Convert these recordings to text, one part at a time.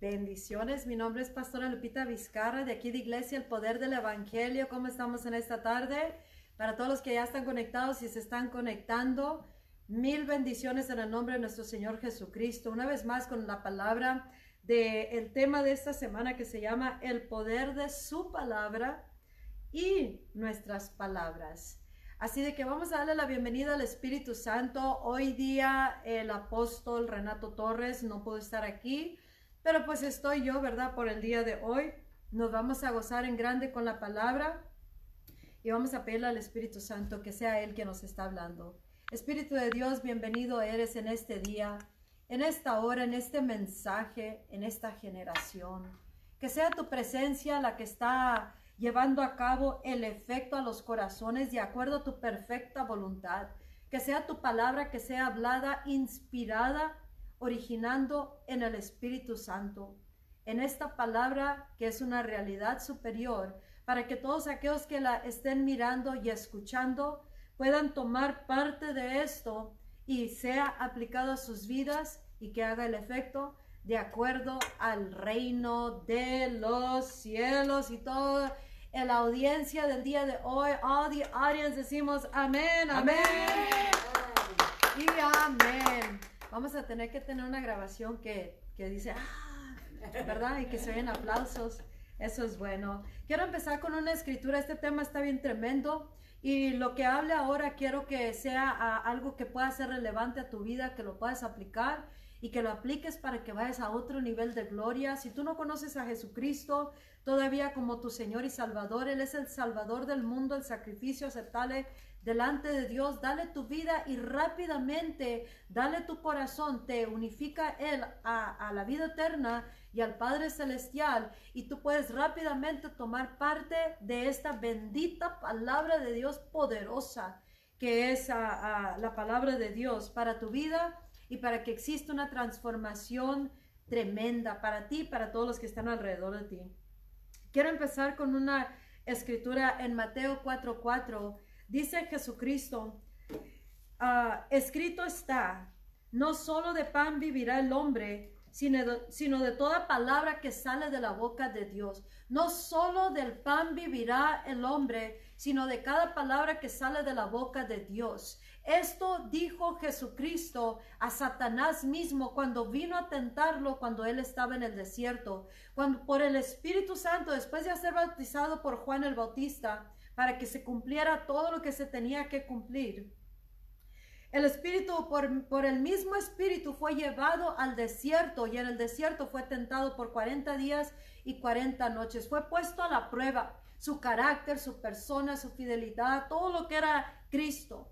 Bendiciones, mi nombre es Pastora Lupita Vizcarra de aquí de Iglesia El Poder del Evangelio. ¿Cómo estamos en esta tarde? Para todos los que ya están conectados y se están conectando, mil bendiciones en el nombre de nuestro Señor Jesucristo. Una vez más con la palabra del el tema de esta semana que se llama El Poder de su Palabra y nuestras palabras. Así de que vamos a darle la bienvenida al Espíritu Santo. Hoy día el apóstol Renato Torres no pudo estar aquí, pero pues estoy yo, ¿verdad? Por el día de hoy. Nos vamos a gozar en grande con la palabra y vamos a pedirle al Espíritu Santo que sea Él que nos está hablando. Espíritu de Dios, bienvenido eres en este día, en esta hora, en este mensaje, en esta generación. Que sea tu presencia la que está llevando a cabo el efecto a los corazones de acuerdo a tu perfecta voluntad. Que sea tu palabra que sea hablada, inspirada, originando en el Espíritu Santo. En esta palabra que es una realidad superior, para que todos aquellos que la estén mirando y escuchando puedan tomar parte de esto y sea aplicado a sus vidas y que haga el efecto de acuerdo al reino de los cielos y todo en la audiencia del día de hoy, all the audience decimos amén, amén, y amén. Vamos a tener que tener una grabación que, que dice, ah, ¿verdad? Y que se oyen aplausos. Eso es bueno. Quiero empezar con una escritura. Este tema está bien tremendo. Y lo que hable ahora quiero que sea uh, algo que pueda ser relevante a tu vida, que lo puedas aplicar y que lo apliques para que vayas a otro nivel de gloria. Si tú no conoces a Jesucristo, todavía como tu Señor y Salvador. Él es el Salvador del mundo, el sacrificio aceptable delante de Dios. Dale tu vida y rápidamente dale tu corazón. Te unifica Él a, la vida eterna y al Padre Celestial. Y tú puedes rápidamente tomar parte de esta bendita palabra de Dios poderosa que es la palabra de Dios para tu vida y para que exista una transformación tremenda para ti para todos los que están alrededor de ti. Quiero empezar con una escritura en Mateo 4:4. Dice Jesucristo, uh, escrito está, no solo de pan vivirá el hombre, sino de, sino de toda palabra que sale de la boca de Dios. No solo del pan vivirá el hombre, sino de cada palabra que sale de la boca de Dios. Esto dijo Jesucristo a Satanás mismo cuando vino a tentarlo cuando él estaba en el desierto, cuando por el Espíritu Santo, después de ser bautizado por Juan el Bautista, para que se cumpliera todo lo que se tenía que cumplir. El Espíritu, por, por, el mismo Espíritu, fue llevado al desierto y en el desierto fue tentado por 40 días y 40 noches. Fue puesto a la prueba su carácter, su persona, su fidelidad, todo lo que era Cristo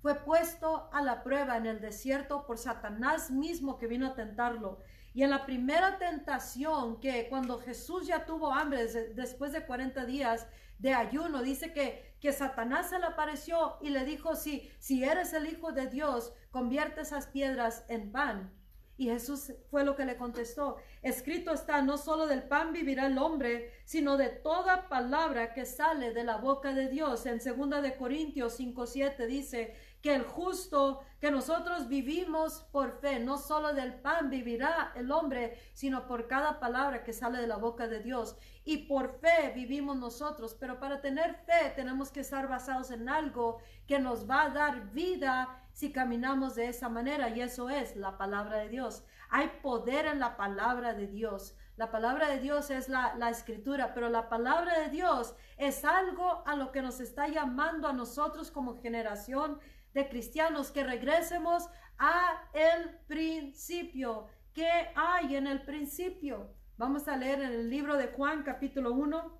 fue puesto a la prueba en el desierto por Satanás mismo que vino a tentarlo. Y en la primera tentación, que cuando Jesús ya tuvo hambre después de 40 días de ayuno, dice que, que Satanás se le apareció y le dijo, si, si eres el Hijo de Dios, convierte esas piedras en pan. Y Jesús fue lo que le contestó. Escrito está, no solo del pan vivirá el hombre, sino de toda palabra que sale de la boca de Dios. En 2 de Corintios 5:7 dice, que el justo, que nosotros vivimos por fe, no solo del pan vivirá el hombre, sino por cada palabra que sale de la boca de Dios. Y por fe vivimos nosotros, pero para tener fe tenemos que estar basados en algo que nos va a dar vida si caminamos de esa manera, y eso es la palabra de Dios. Hay poder en la palabra de Dios. La palabra de Dios es la, la, escritura, pero la palabra de Dios es algo a lo que nos está llamando a nosotros como generación de cristianos que regresemos a el principio. ¿Qué hay en el principio? Vamos a leer en el libro de Juan capítulo 1,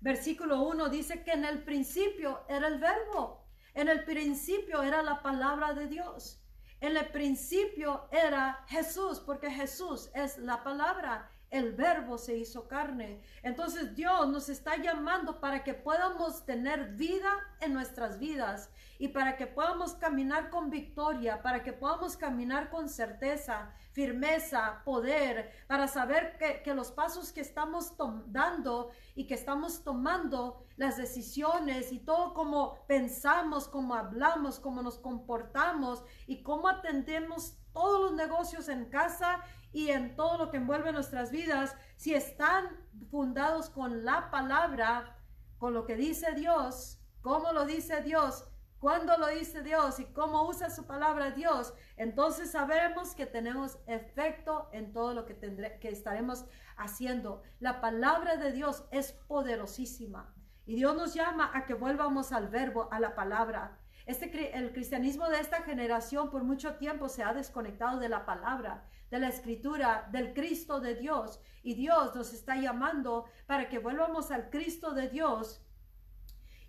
versículo 1 dice que en el principio era el verbo, en el principio era la palabra de Dios. En el principio era Jesús, porque Jesús es la palabra el verbo se hizo carne. Entonces Dios nos está llamando para que podamos tener vida en nuestras vidas y para que podamos caminar con victoria, para que podamos caminar con certeza, firmeza, poder, para saber que, los pasos que estamos dando y que estamos tomando, las decisiones y todo como pensamos, como hablamos, cómo nos comportamos y cómo atendemos todos los negocios en casa y en todo lo que envuelve nuestras vidas, si están fundados con la palabra, con lo que dice Dios, cómo lo dice Dios, cuándo lo dice Dios y cómo usa su palabra Dios, entonces sabemos que tenemos efecto en todo lo que, que estaremos haciendo. La palabra de Dios es poderosísima y Dios nos llama a que volvamos al verbo, a la palabra. Este, el cristianismo de esta generación por mucho tiempo se ha desconectado de la palabra, de la escritura, del Cristo de Dios. Y Dios nos está llamando para que volvamos al Cristo de Dios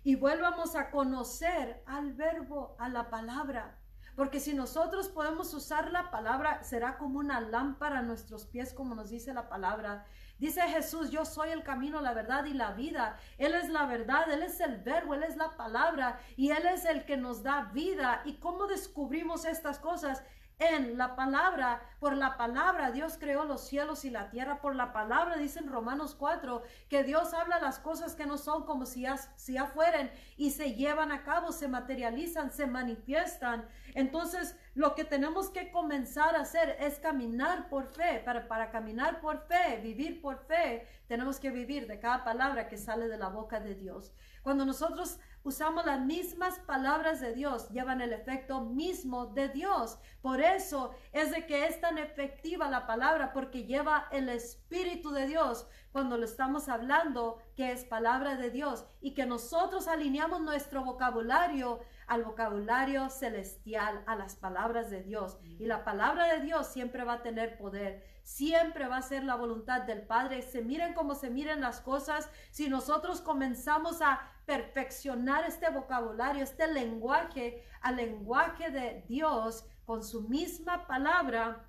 y volvamos a conocer al verbo, a la palabra. Porque si nosotros podemos usar la palabra, será como una lámpara a nuestros pies, como nos dice la palabra. Dice Jesús, yo soy el camino, la verdad y la vida. Él es la verdad, Él es el verbo, Él es la palabra y Él es el que nos da vida. ¿Y cómo descubrimos estas cosas? En la palabra. Por la palabra Dios creó los cielos y la tierra. Por la palabra dice en Romanos 4 que Dios habla las cosas que no son como si ya, si fueren y se llevan a cabo, se materializan, se manifiestan. Entonces lo que tenemos que comenzar a hacer es caminar por fe. Para, para caminar por fe, vivir por fe, tenemos que vivir de cada palabra que sale de la boca de Dios. Cuando nosotros usamos las mismas palabras de Dios, llevan el efecto mismo de Dios. Por eso es de que es tan efectiva la palabra, porque lleva el Espíritu de Dios cuando lo estamos hablando, que es palabra de Dios, y que nosotros alineamos nuestro vocabulario al vocabulario celestial, a las palabras de Dios. Y la palabra de Dios siempre va a tener poder, siempre va a ser la voluntad del Padre. Se miren como se miren las cosas, si nosotros comenzamos a perfeccionar este vocabulario, este lenguaje, al lenguaje de Dios con su misma palabra,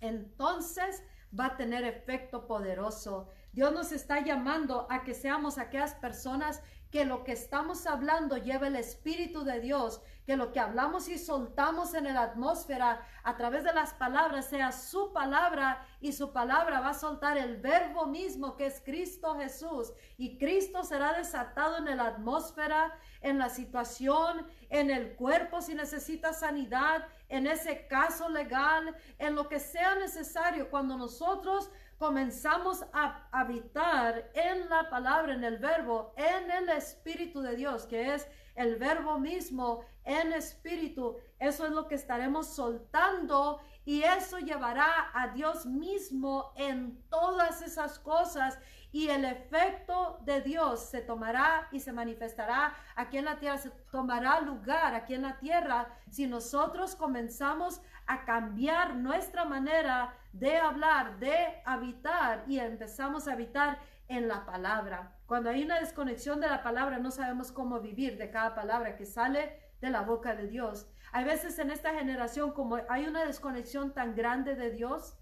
entonces va a tener efecto poderoso. Dios nos está llamando a que seamos aquellas personas que lo que estamos hablando lleva el Espíritu de Dios, que lo que hablamos y soltamos en la atmósfera a través de las palabras sea su palabra y su palabra va a soltar el verbo mismo que es Cristo Jesús. Y Cristo será desatado en la atmósfera, en la situación, en el cuerpo si necesita sanidad, en ese caso legal, en lo que sea necesario. Cuando nosotros comenzamos a habitar en la palabra, en el verbo, en el Espíritu de Dios, que es el verbo mismo en espíritu, eso es lo que estaremos soltando y eso llevará a Dios mismo en todas esas cosas y el efecto de Dios se tomará y se manifestará aquí en la tierra, se tomará lugar aquí en la tierra si nosotros comenzamos a cambiar nuestra manera de hablar, de habitar y empezamos a habitar en la palabra. Cuando hay una desconexión de la palabra, no sabemos cómo vivir de cada palabra que sale de la boca de Dios. Hay veces en esta generación, como hay una desconexión tan grande de Dios,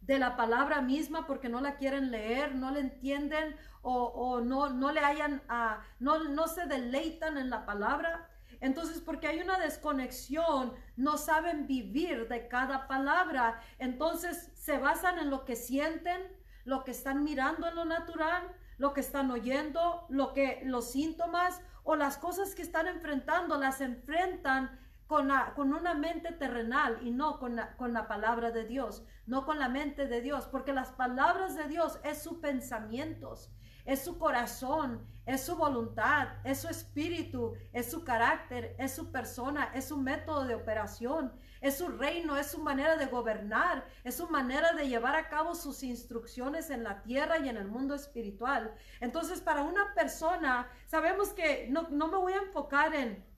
de la palabra misma porque no la quieren leer, no la entienden o, no, no le hayan, uh, no, no se deleitan en la palabra. Entonces, porque hay una desconexión, no saben vivir de cada palabra. Entonces, se basan en lo que sienten, lo que están mirando en lo natural, lo que están oyendo, lo que los síntomas o las cosas que están enfrentando, las enfrentan con, una mente terrenal y no con la, palabra de Dios, no con la mente de Dios, porque las palabras de Dios es su pensamientos, es su corazón, es su voluntad, es su espíritu, es su carácter, es su persona, es su método de operación, es su reino, es su manera de gobernar, es su manera de llevar a cabo sus instrucciones en la tierra y en el mundo espiritual. Entonces, para una persona, sabemos que no me voy a enfocar en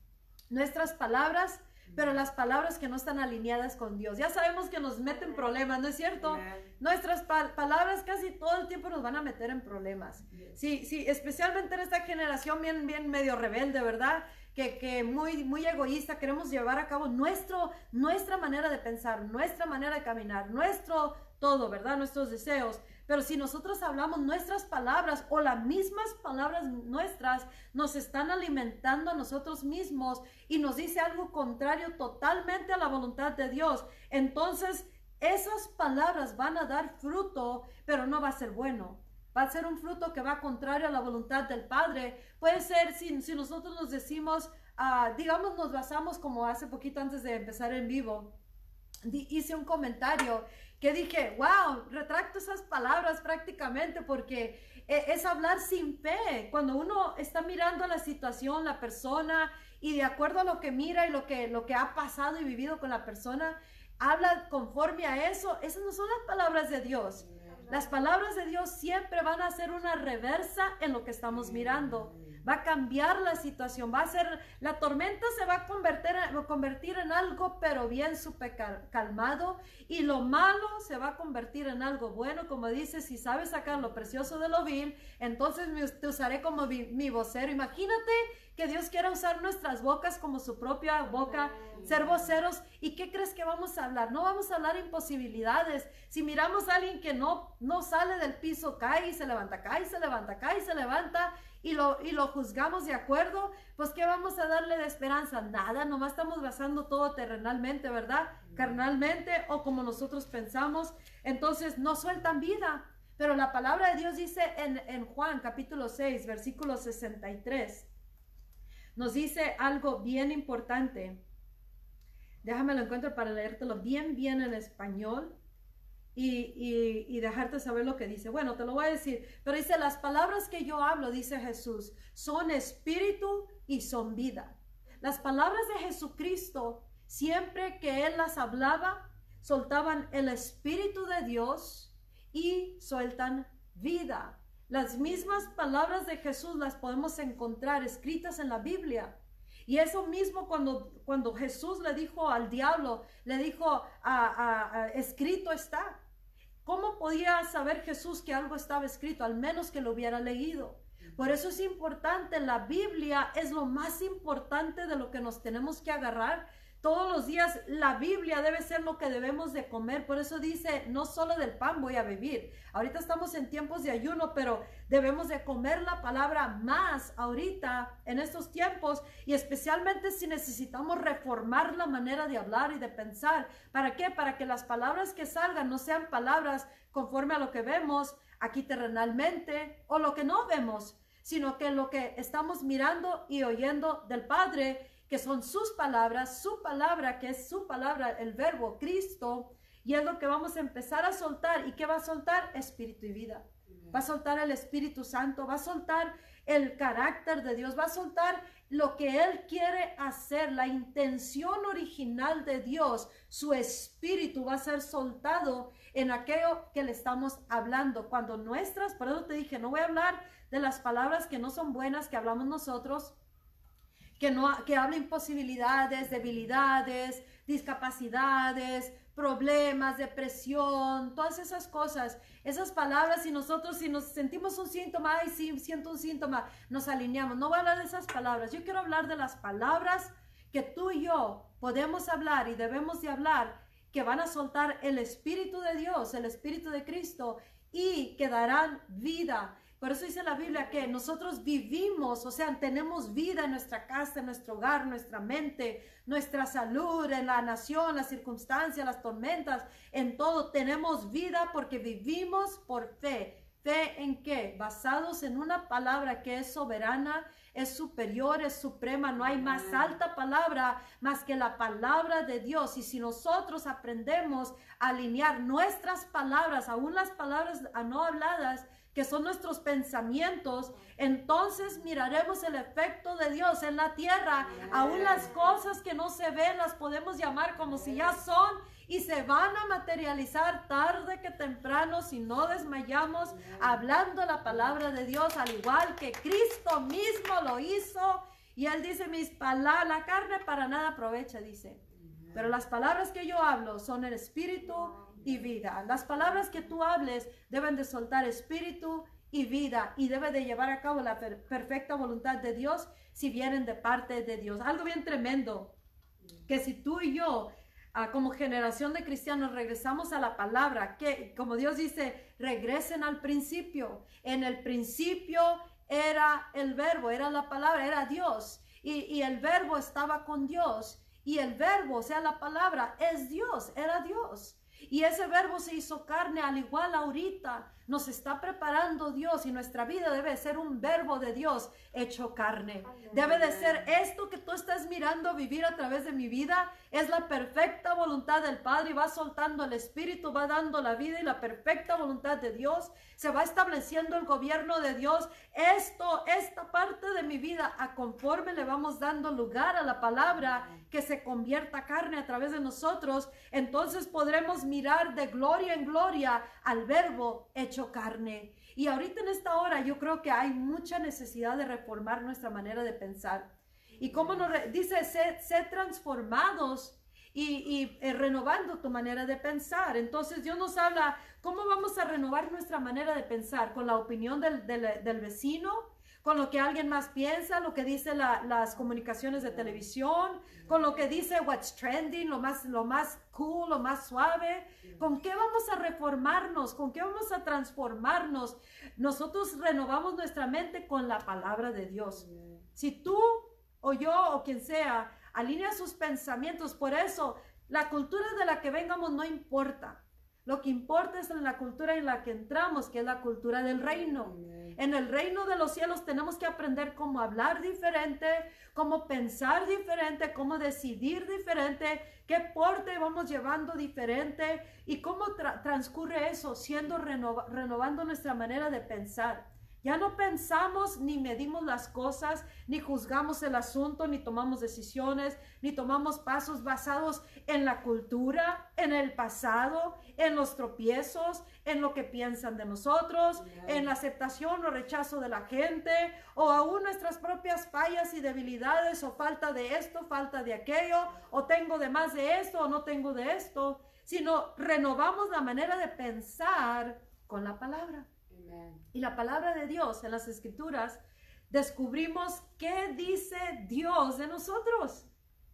nuestras palabras, pero las palabras que no están alineadas con Dios. Ya sabemos que nos meten problemas, ¿no es cierto? Nuestras palabras casi todo el tiempo nos van a meter en problemas. Sí, sí, especialmente en esta generación bien, bien medio rebelde, ¿verdad? Que, que, muy, muy egoísta, queremos llevar a cabo nuestro, nuestra manera de pensar, nuestra manera de caminar, nuestro todo, ¿verdad? Nuestros deseos. Pero si nosotros hablamos nuestras palabras o las mismas palabras nuestras nos están alimentando a nosotros mismos y nos dice algo contrario totalmente a la voluntad de Dios, entonces esas palabras van a dar fruto, pero no va a ser bueno. Va a ser un fruto que va contrario a la voluntad del Padre. Puede ser si, si nosotros nos decimos, ah, digamos, nos basamos como hace poquito antes de empezar en vivo hice un comentario que dije, wow, retracto esas palabras prácticamente porque e, es hablar sin fe. Cuando uno está mirando la situación, la persona, y de acuerdo a lo que mira y lo que, lo que ha pasado y vivido con la persona, habla conforme a eso. Esas no son las palabras de Dios. Las palabras de Dios siempre van a ser una reversa en lo que estamos mirando va a cambiar la situación, va a ser, la tormenta se va a convertir, convertir en algo, pero bien súper calmado, y lo malo se va a convertir en algo bueno, como dice, si sabes sacar lo precioso de lo vil, entonces te usaré como mi, vocero. Imagínate que Dios quiera usar nuestras bocas como su propia boca, ser voceros. ¿Y qué crees que vamos a hablar? No vamos a hablar imposibilidades. Si miramos a alguien que no, no sale del piso, cae y se levanta, cae y se levanta, cae y se levanta, y lo, y lo juzgamos de acuerdo, pues ¿qué vamos a darle de esperanza? Nada, nomás estamos basando todo terrenalmente, ¿verdad? Carnalmente o como nosotros pensamos. Entonces no sueltan vida. Pero la palabra de Dios dice en, en Juan capítulo 6, versículo 63, nos dice algo bien importante. Déjame lo encuentro para leértelo bien, bien en español y, dejarte saber lo que dice. Bueno, te lo voy a decir, pero dice, las palabras que yo hablo, dice Jesús, son espíritu y son vida. Las palabras de Jesucristo, siempre que Él las hablaba, soltaban el espíritu de Dios y sueltan vida. Las mismas palabras de Jesús las podemos encontrar escritas en la Biblia. Y eso mismo cuando, cuando Jesús le dijo al diablo, le dijo, escrito está. ¿Cómo podía saber Jesús que algo estaba escrito? Al menos que lo hubiera leído. Por eso es importante, la Biblia es lo más importante de lo que nos tenemos que agarrar todos los días la Biblia debe ser lo que debemos de comer. Por eso dice, no solo del pan voy a vivir. Ahorita estamos en tiempos de ayuno, pero debemos de comer la palabra más ahorita en estos tiempos y especialmente si necesitamos reformar la manera de hablar y de pensar. ¿Para qué? Para que las palabras que salgan no sean palabras conforme a lo que vemos aquí terrenalmente o lo que no vemos, sino que lo que estamos mirando y oyendo del Padre que son sus palabras, su palabra, que es su palabra, el verbo Cristo, y es lo que vamos a empezar a soltar. ¿Y qué va a soltar? Espíritu y vida. Va a soltar el Espíritu Santo, va a soltar el carácter de Dios, va a soltar lo que Él quiere hacer, la intención original de Dios, su espíritu va a ser soltado en aquello que le estamos hablando. Cuando nuestras, por eso te dije, no voy a hablar de las palabras que no son buenas que hablamos nosotros, que, no, que habla imposibilidades, debilidades, discapacidades, problemas, depresión, todas esas cosas, esas palabras, y nosotros si nos sentimos un síntoma, ay, sí, siento un síntoma, nos alineamos. No voy a hablar de esas palabras, yo quiero hablar de las palabras que tú y yo podemos hablar y debemos de hablar, que van a soltar el Espíritu de Dios, el Espíritu de Cristo, y que darán vida por eso dice la Biblia que nosotros vivimos, o sea, tenemos vida en nuestra casa, en nuestro hogar, nuestra mente, nuestra salud, en la nación, las circunstancias, las tormentas, en todo. Tenemos vida porque vivimos por fe. ¿Fe en qué? Basados en una palabra que es soberana, es superior, es suprema. No hay más alta palabra más que la palabra de Dios. Y si nosotros aprendemos a alinear nuestras palabras, aún las palabras no habladas, que son nuestros pensamientos, entonces miraremos el efecto de Dios en la tierra. Aún las cosas que no se ven las podemos llamar como si ya son y se van a materializar tarde que temprano si no desmayamos hablando la palabra de Dios, al igual que Cristo mismo lo hizo. Y él dice, mis palabras, la carne para nada aprovecha, dice. Pero las palabras que yo hablo son el espíritu y vida. Las palabras que tú hables deben de soltar espíritu y vida y debe de llevar a cabo la perfecta voluntad de Dios si vienen de parte de Dios. Algo bien tremendo, que si tú y yo ah, como generación de cristianos regresamos a la palabra, que como Dios dice, regresen al principio. En el principio era el verbo, era la palabra, era Dios. Y, y el verbo estaba con Dios. Y el verbo, o sea, la palabra, es Dios, era Dios. Y ese verbo se hizo carne al igual ahorita. Nos está preparando Dios y nuestra vida debe ser un verbo de Dios hecho carne. Debe de ser esto que tú estás mirando vivir a través de mi vida. Es la perfecta voluntad del Padre y va soltando el Espíritu, va dando la vida y la perfecta voluntad de Dios. Se va estableciendo el gobierno de Dios. Esto, esta parte de mi vida, a conforme le vamos dando lugar a la palabra que se convierta carne a través de nosotros, entonces podremos mirar de gloria en gloria al verbo hecho carne. Y ahorita en esta hora yo creo que hay mucha necesidad de reformar nuestra manera de pensar. Y como nos dice, ser, transformados y, eh, renovando tu manera de pensar. Entonces Dios nos habla, ¿cómo vamos a renovar nuestra manera de pensar? ¿Con la opinión del vecino? Con lo que alguien más piensa, lo que dice las comunicaciones de televisión, con lo que dice what's trending, lo más, lo más cool, lo más suave. ¿Con qué vamos a reformarnos? ¿Con qué vamos a transformarnos? Nosotros renovamos nuestra mente con la palabra de Dios. Si tú o yo o quien sea alinea sus pensamientos, por eso la cultura de la que vengamos no importa. Lo que importa es en la cultura en la que entramos, que es la cultura del reino. En el reino de los cielos tenemos que aprender cómo hablar diferente, cómo pensar diferente, cómo decidir diferente, qué porte vamos llevando diferente y cómo transcurre eso, siendo renovando nuestra manera de pensar. Ya no pensamos ni medimos las cosas, ni juzgamos el asunto, ni tomamos decisiones, ni tomamos pasos basados en la cultura, en el pasado, en los tropiezos, en lo que piensan de nosotros, en la aceptación o rechazo de la gente, o aún nuestras propias fallas y debilidades, o falta de esto, falta de aquello, o tengo de más de esto, o no tengo de esto, sino renovamos la manera de pensar con la palabra. Y la palabra de Dios en las escrituras, descubrimos qué dice Dios de nosotros.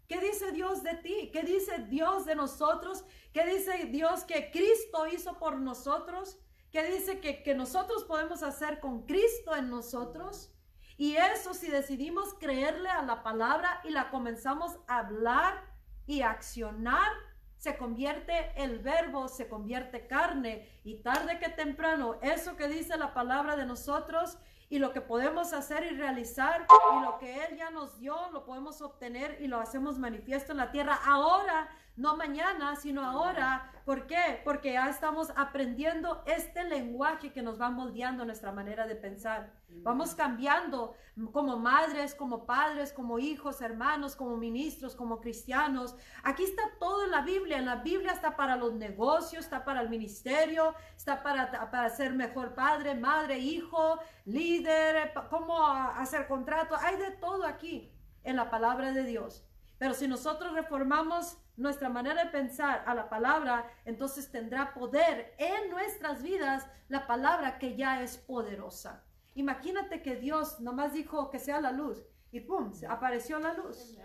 ¿Qué dice Dios de ti? ¿Qué dice Dios de nosotros? ¿Qué dice Dios que Cristo hizo por nosotros? ¿Qué dice que, que nosotros podemos hacer con Cristo en nosotros? Y eso si decidimos creerle a la palabra y la comenzamos a hablar y accionar, se convierte el verbo, se convierte carne. Y tarde que temprano eso que dice la palabra de nosotros y lo que podemos hacer y realizar y lo que Él ya nos dio, lo podemos obtener y lo hacemos manifiesto en la tierra. Ahora, no mañana, sino ahora. ¿Por qué? Porque ya estamos aprendiendo este lenguaje que nos va moldeando nuestra manera de pensar. Vamos cambiando como madres, como padres, como hijos, hermanos, como ministros, como cristianos. Aquí está todo en la Biblia. En la Biblia está para los negocios, está para el ministerio, está para, para ser mejor padre, madre, hijo, líder, cómo hacer contrato. Hay de todo aquí en la palabra de Dios. Pero si nosotros reformamos nuestra manera de pensar a la palabra, entonces tendrá poder en nuestras vidas la palabra que ya es poderosa. Imagínate que Dios nomás dijo que sea la luz y ¡pum! apareció la luz.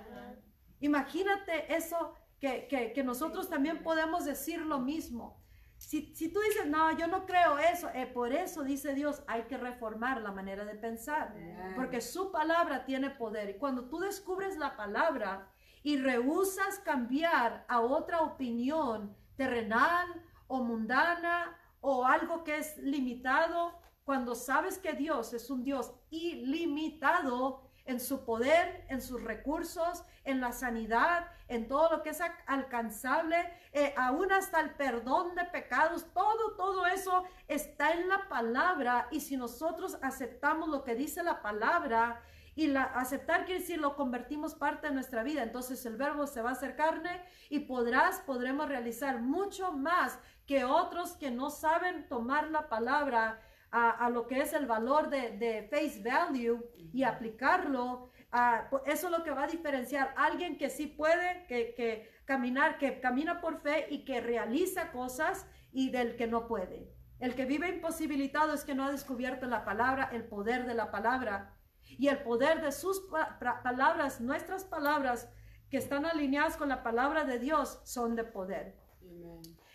Imagínate eso que, nosotros también podemos decir lo mismo. Si, tú dices, no, yo no creo eso, eh, por eso dice Dios, hay que reformar la manera de pensar, porque su palabra tiene poder. Y cuando tú descubres la palabra y rehusas cambiar a otra opinión terrenal o mundana o algo que es limitado, cuando sabes que Dios es un Dios ilimitado en su poder, en sus recursos, en la sanidad, en todo lo que es alcanzable, eh, aún hasta el perdón de pecados, todo, todo eso está en la palabra. Y si nosotros aceptamos lo que dice la palabra, y la, aceptar quiere decir lo convertimos parte de nuestra vida. Entonces el verbo se va a hacer carne y podrás, podremos realizar mucho más que otros que no saben tomar la palabra a, lo que es el valor de, face value y aplicarlo. eso es lo que va a diferenciar a alguien que sí puede, que, caminar, que camina por fe y que realiza cosas y del que no puede. El que vive imposibilitado es que no ha descubierto la palabra, el poder de la palabra y el poder de sus palabras, nuestras palabras que están alineadas con la palabra de Dios son de poder.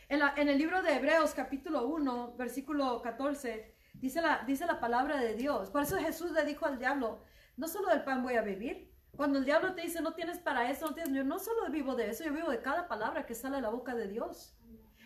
En, en, el libro de Hebreos capítulo 1, versículo 14, Dice la, dice la palabra de Dios. Por eso Jesús le dijo al diablo, no solo del pan voy a vivir. Cuando el diablo te dice, no tienes para eso, no tienes, yo no solo vivo de eso, yo vivo de cada palabra que sale de la boca de Dios.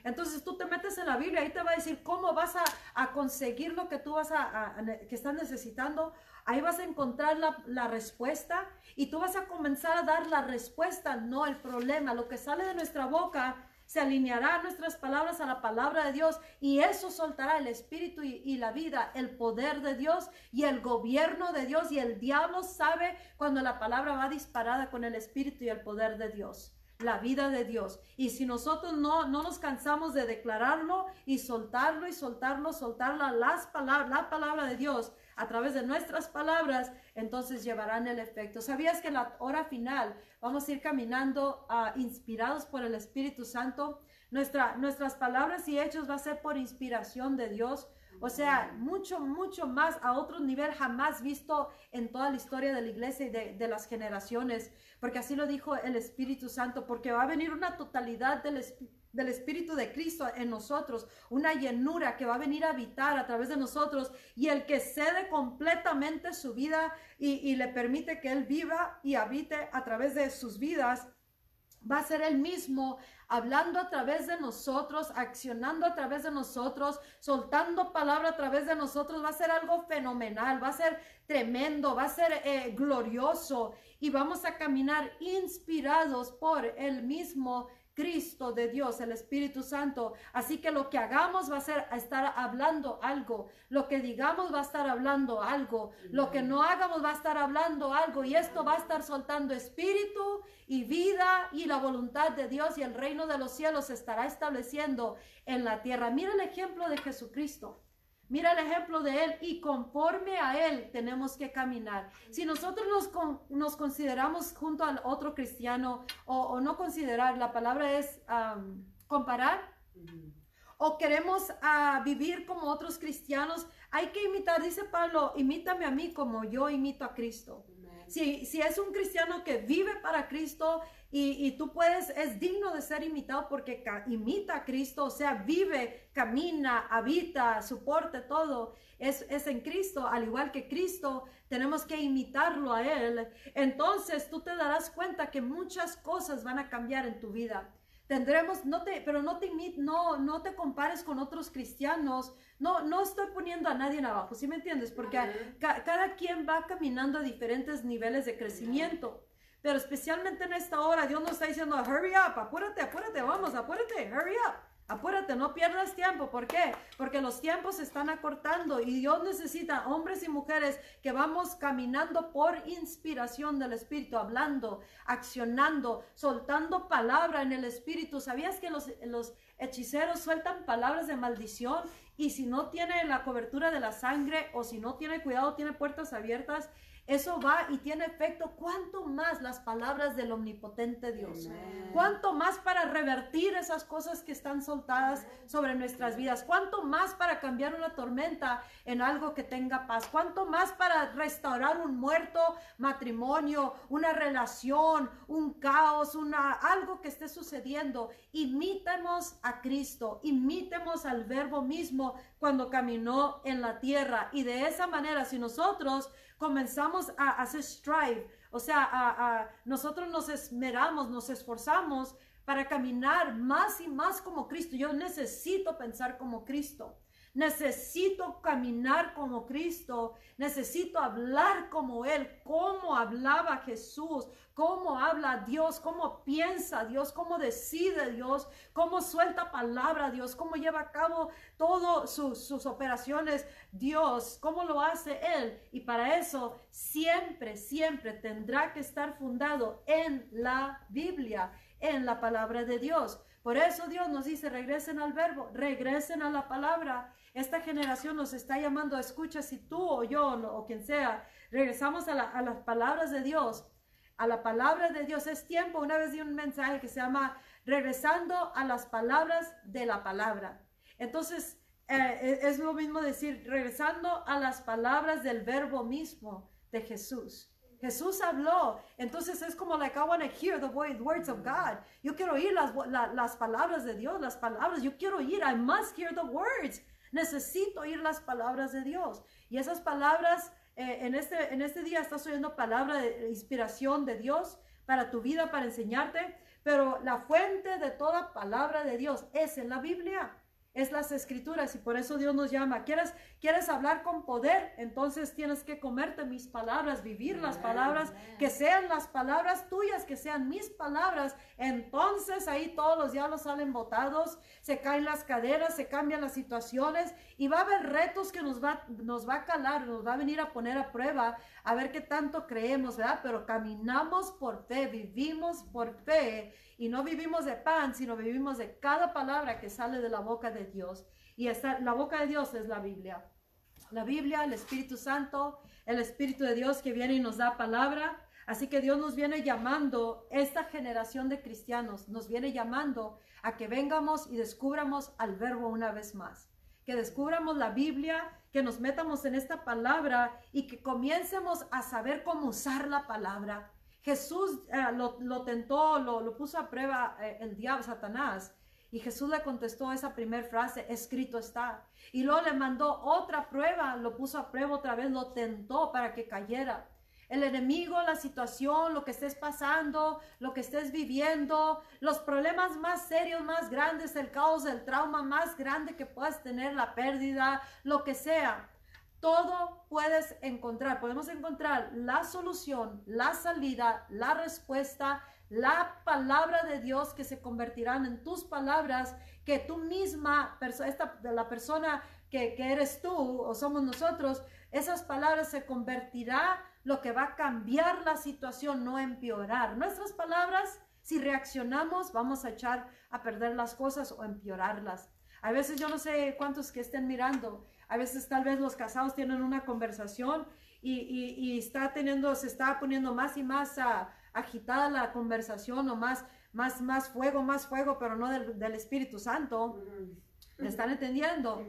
Entonces tú te metes en la Biblia, ahí te va a decir cómo vas a, conseguir lo que tú vas a, que estás necesitando. Ahí vas a encontrar la, la, respuesta y tú vas a comenzar a dar la respuesta, no el problema. Lo que sale de nuestra boca se alineará nuestras palabras a la palabra de Dios y eso soltará el espíritu y, la vida, el poder de Dios y el gobierno de Dios y el diablo sabe cuando la palabra va disparada con el espíritu y el poder de Dios la vida de Dios. Y si nosotros no, no nos cansamos de declararlo y soltarlo y soltarlo, soltarla las palabras, la palabra de Dios a través de nuestras palabras, entonces llevarán el efecto. ¿Sabías que en la hora final vamos a ir caminando uh, inspirados por el Espíritu Santo? Nuestra, nuestras palabras y hechos va a ser por inspiración de Dios. O sea, mucho, mucho más a otro nivel jamás visto en toda la historia de la iglesia y de, de, las generaciones. Porque así lo dijo el Espíritu Santo, porque va a venir una totalidad del Espíritu del Espíritu de Cristo en nosotros, una llenura que va a venir a habitar a través de nosotros y el que cede completamente su vida y, le permite que Él viva y habite a través de sus vidas, va a ser el mismo hablando a través de nosotros, accionando a través de nosotros, soltando palabra a través de nosotros, va a ser algo fenomenal, va a ser tremendo, va a ser eh, glorioso y vamos a caminar inspirados por el mismo Cristo de Dios, el Espíritu Santo. Así que lo que hagamos va a ser estar hablando algo. Lo que digamos va a estar hablando algo. Lo que no hagamos va a estar hablando algo. Y esto va a estar soltando espíritu y vida y la voluntad de Dios y el reino de los cielos se estará estableciendo en la tierra. Mira el ejemplo de Jesucristo. Mira el ejemplo de Él y conforme a Él tenemos que caminar. Si nosotros nos, nos consideramos junto al otro cristiano o, no considerar, la palabra es comparar, o queremos ah, vivir como otros cristianos, hay que imitar, dice Pablo, imítame a mí como yo imito a Cristo. Si, es un cristiano que vive para Cristo, y, tú puedes, es digno de ser imitado porque imita a Cristo, o sea, vive, camina, habita, soporte todo. Es, es en Cristo, al igual que Cristo, tenemos que imitarlo a Él. Entonces tú te darás cuenta que muchas cosas van a cambiar en tu vida. Tendremos, no te, pero no te, no, no te compares con otros cristianos. No, no estoy poniendo a nadie en abajo, ¿sí me entiendes? Porque cada quien va caminando a diferentes niveles de crecimiento. Pero especialmente en esta hora, Dios nos está diciendo, hurry up, apúrate, apúrate, vamos, apúrate, hurry up. Apúrate, no pierdas tiempo. ¿Por qué? Porque los tiempos se están acortando y Dios necesita hombres y mujeres que vamos caminando por inspiración del Espíritu, hablando, accionando, soltando palabra en el Espíritu. ¿Sabías que los, los hechiceros sueltan palabras de maldición y si no tiene la cobertura de la sangre o si no tiene cuidado, tiene puertas abiertas? Eso va y tiene efecto. ¿Cuánto más las palabras del omnipotente Dios? ¿Cuánto más para revertir esas cosas que están soltadas sobre nuestras vidas? ¿Cuánto más para cambiar una tormenta en algo que tenga paz? ¿Cuánto más para restaurar un muerto matrimonio, una relación, un caos, una, algo que esté sucediendo? Imitemos a Cristo, imitemos al verbo mismo cuando caminó en la tierra. Y de esa manera, si nosotros comenzamos a hacer strive, o sea, nosotros nos esmeramos, nos esforzamos para caminar más y más como Cristo. Yo necesito pensar como Cristo. Necesito caminar como Cristo, necesito hablar como Él, cómo hablaba Jesús, cómo habla Dios, cómo piensa Dios, cómo decide Dios, cómo suelta palabra Dios, cómo lleva a cabo todas sus operaciones Dios, cómo lo hace Él. Y para eso siempre, siempre tendrá que estar fundado en la Biblia, en la palabra de Dios. Por eso Dios nos dice, regresen al verbo, regresen a la palabra. Esta generación nos está llamando, escucha si tú o yo o quien sea, regresamos a, las palabras de Dios, a la palabra de Dios. Es tiempo, una vez di un mensaje que se llama regresando a las palabras de la palabra. Entonces, eh, es lo mismo decir, regresando a las palabras del verbo mismo de Jesús. Jesús habló. Entonces es como like I want to hear the words of God. Yo quiero oír las, las palabras de Dios, las palabras. Yo quiero oír. I must hear the words. Necesito oír las palabras de Dios. Y esas palabras, eh, en, este, en este día estás oyendo palabra de inspiración de Dios para tu vida, para enseñarte. pero la fuente de toda palabra de Dios es en la Biblia es las escrituras y por eso Dios nos llama. ¿Quieres, quieres hablar con poder? Entonces tienes que comerte mis palabras, vivir las palabras, que sean las palabras tuyas, que sean mis palabras. Entonces ahí todos los diablos salen botados, se caen las caderas, se cambian las situaciones y va a haber retos que nos va, nos va a calar, nos va a venir a poner a prueba, a ver qué tanto creemos, ¿verdad? Pero caminamos por fe, vivimos por fe y no vivimos de pan, sino vivimos de cada palabra que sale de la boca de Dios. Y esta, la boca de Dios es la Biblia. La Biblia, el Espíritu Santo, el Espíritu de Dios que viene y nos da palabra. Así que Dios nos viene llamando, esta generación de cristianos nos viene llamando a que vengamos y descubramos al verbo una vez más. Que descubramos la Biblia, que nos metamos en esta palabra y que comiencemos a saber cómo usar la palabra. Jesús eh, lo, tentó, lo, puso a prueba eh, el diablo, Satanás. Y Jesús le contestó esa primera frase, escrito está. Y luego le mandó otra prueba, lo puso a prueba otra vez, lo tentó para que cayera. El enemigo, la situación, lo que estés pasando, lo que estés viviendo, los problemas más serios, más grandes, el caos, el trauma más grande que puedas tener, la pérdida, lo que sea todo puedes encontrar. Podemos encontrar la solución, la salida, la respuesta, la palabra de Dios que se convertirán en tus palabras, que tú misma, esta, la persona que, que eres tú o somos nosotros, esas palabras se convertirá lo que va a cambiar la situación, no empeorar. Nuestras palabras, si reaccionamos, vamos a echar a perder las cosas o empeorarlas. A veces yo no sé cuántos que estén mirando, a veces tal vez los casados tienen una conversación y, está teniendo, se está poniendo más y más agitada la conversación o más, más, más fuego, más fuego, pero no del, Espíritu Santo. ¿Me están entendiendo?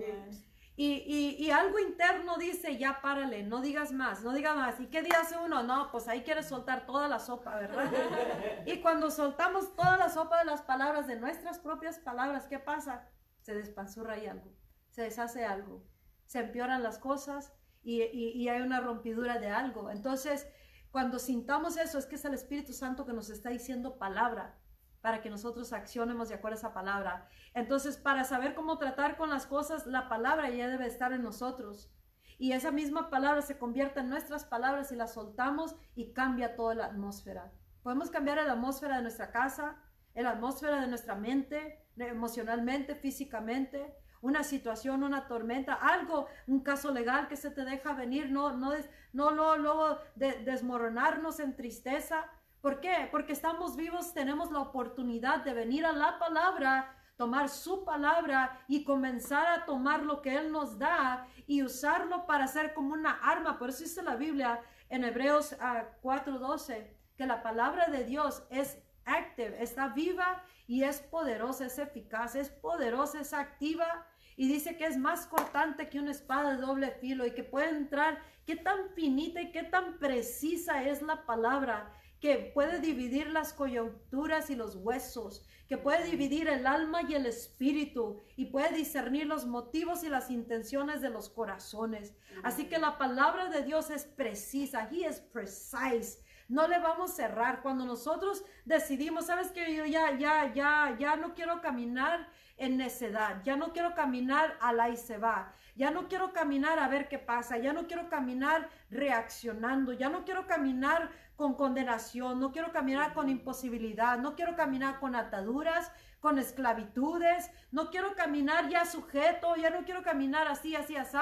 Y, y, algo interno dice, ya párale, no digas más, no digas más. ¿Y qué dice uno? No, pues ahí quieres soltar toda la sopa, ¿verdad? y cuando soltamos toda la sopa de las palabras, de nuestras propias palabras, ¿qué pasa? Se despanzurra ahí algo, se deshace algo se empeoran las cosas y, hay una rompidura de algo. Entonces, cuando sintamos eso, es que es el Espíritu Santo que nos está diciendo palabra para que nosotros accionemos de acuerdo a esa palabra. Entonces, para saber cómo tratar con las cosas, la palabra ya debe estar en nosotros. Y esa misma palabra se convierte en nuestras palabras y la soltamos y cambia toda la atmósfera. Podemos cambiar la atmósfera de nuestra casa, la atmósfera de nuestra mente, emocionalmente, físicamente una situación, una tormenta, algo, un caso legal que se te deja venir, no, no, no luego de, desmoronarnos en tristeza. ¿Por qué? Porque estamos vivos, tenemos la oportunidad de venir a la palabra, tomar su palabra y comenzar a tomar lo que Él nos da y usarlo para hacer como una arma. Por eso dice la Biblia en Hebreos 4:12, ah, que la palabra de Dios es active, está viva y es poderosa, es eficaz, es poderosa, es activa y dice que es más cortante que una espada de doble filo y que puede entrar, qué tan finita y qué tan precisa es la palabra, que puede dividir las coyunturas y los huesos, que puede dividir el alma y el espíritu y puede discernir los motivos y las intenciones de los corazones. Así que la palabra de Dios es precisa, He is precise. No le vamos a cerrar. Cuando nosotros decidimos, sabes que yo ya, ya, ya, ya no quiero caminar en necedad, ya no quiero caminar a la y se va, ya no quiero caminar a ver qué pasa, ya no quiero caminar reaccionando, ya no quiero caminar con condenación, no quiero caminar con imposibilidad, no quiero caminar con ataduras, con esclavitudes, no quiero caminar ya sujeto, ya no quiero caminar así, así, así,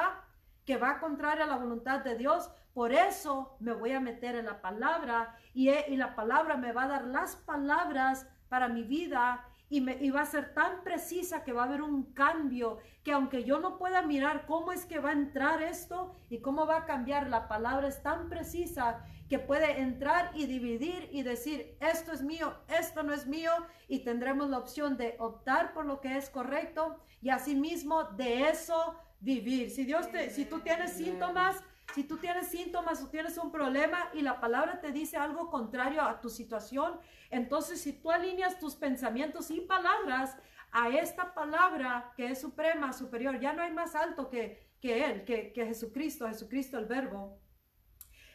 que va contraria a la voluntad de Dios. Por eso me voy a meter en la palabra y, y la palabra me va a dar las palabras para mi vida y, va a ser tan precisa que va a haber un cambio, que aunque yo no pueda mirar cómo es que va a entrar esto y cómo va a cambiar, la palabra es tan precisa que puede entrar y dividir y decir, esto es mío, esto no es mío, y tendremos la opción de optar por lo que es correcto y asimismo de eso vivir. Si Dios te, si tú tienes síntomas, si tú tienes síntomas o tienes un problema y la palabra te dice algo contrario a tu situación, entonces si tú alineas tus pensamientos y palabras a esta palabra que es suprema, superior, ya no hay más alto que, que Él, que, que Jesucristo, Jesucristo el verbo.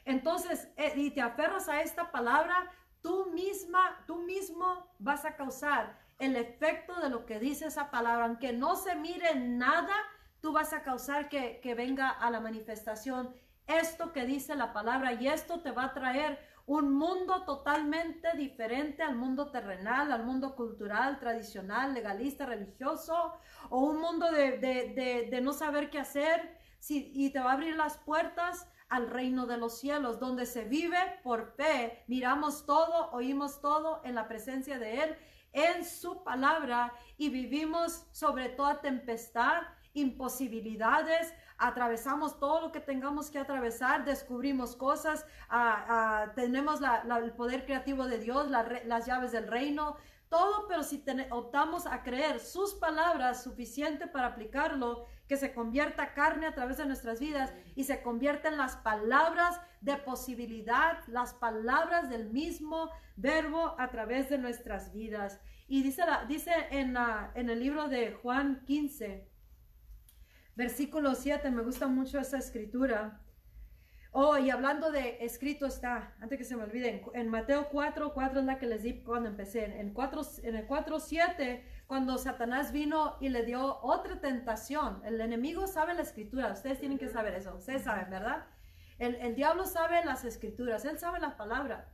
Entonces, eh, y te aferras a esta palabra, tú misma, tú mismo vas a causar el efecto de lo que dice esa palabra, aunque no se mire nada, tú vas a causar que, que venga a la manifestación esto que dice la palabra y esto te va a traer un mundo totalmente diferente al mundo terrenal, al mundo cultural, tradicional, legalista, religioso, o un mundo de, de, de, no saber qué hacer, si, y te va a abrir las puertas al reino de los cielos, donde se vive por fe, miramos todo, oímos todo en la presencia de Él, en su palabra, y vivimos sobre toda tempestad, imposibilidades, atravesamos todo lo que tengamos que atravesar, descubrimos cosas, ah, ah, tenemos el poder creativo de Dios, las llaves del reino, todo, pero si optamos a creer sus palabras suficiente para aplicarlo, que se convierta carne a través de nuestras vidas y se convierta en las palabras de posibilidad, las palabras del mismo verbo a través de nuestras vidas. Y dice, dice en, en el libro de Juan 15, versículo 7, me gusta mucho esa escritura. Oh, y hablando de escrito está, antes que se me olviden, en Mateo 4, 4 es la que les di cuando empecé. En, 4, en el 4, 7, cuando Satanás vino y le dio otra tentación. El enemigo sabe la escritura, ustedes tienen que saber eso, ustedes saben, ¿verdad? El, el diablo sabe las escrituras, él sabe la palabra.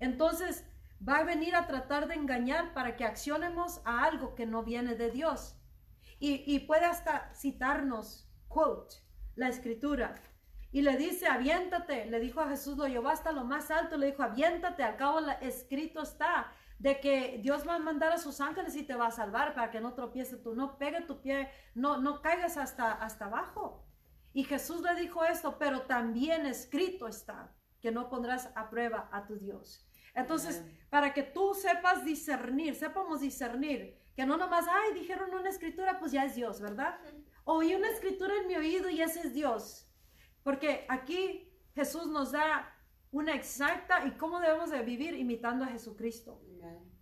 Entonces va a venir a tratar de engañar para que accionemos a algo que no viene de Dios. Y, puede hasta citarnos, quote, la escritura. Y le dice, aviéntate, le dijo a Jesús, lo llevó hasta lo más alto, le dijo, aviéntate, al cabo escrito está, de que Dios va a mandar a sus ángeles y te va a salvar para que no tropiece tú, no pegue tu pie, no, no caigas hasta, hasta abajo. Y Jesús le dijo esto, pero también escrito está, que no pondrás a prueba a tu Dios. Entonces, para que tú sepas discernir, sepamos discernir que no nomás, ay, dijeron una escritura, pues ya es Dios, ¿verdad? Oí una escritura en mi oído y ese es Dios. Porque aquí Jesús nos da una exacta y cómo debemos de vivir imitando a Jesucristo.